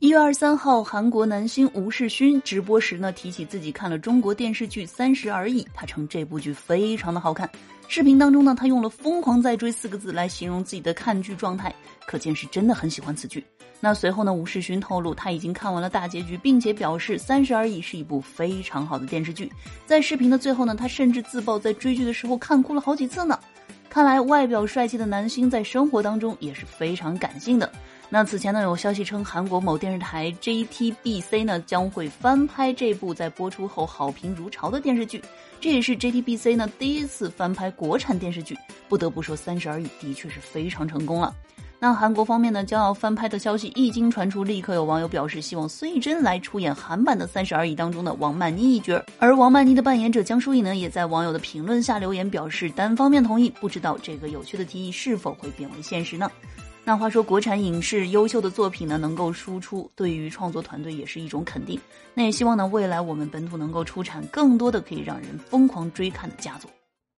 一月二十三号，韩国男星吴世勋直播时呢，提起自己看了中国电视剧《三十而已》，他称这部剧非常的好看。视频当中呢，他用了“疯狂在追”四个字来形容自己的看剧状态，可见是真的很喜欢此剧。那随后呢，吴世勋透露他已经看完了大结局，并且表示《三十而已》是一部非常好的电视剧。在视频的最后呢，他甚至自曝在追剧的时候看哭了好几次呢。看来外表帅气的男星在生活当中也是非常感性的。那此前呢，有消息称韩国某电视台 JTBC 呢将会翻拍这部在播出后好评如潮的电视剧，这也是 JTBC 呢第一次翻拍国产电视剧。不得不说，《三十而已》的确是非常成功了。那韩国方面呢将要翻拍的消息一经传出，立刻有网友表示希望孙艺珍来出演韩版的《三十而已》当中的王曼妮一角，而王曼妮的扮演者江疏影呢也在网友的评论下留言表示单方面同意，不知道这个有趣的提议是否会变为现实呢？那话说，国产影视优秀的作品呢，能够输出，对于创作团队也是一种肯定。那也希望呢，未来我们本土能够出产更多的可以让人疯狂追看的佳作。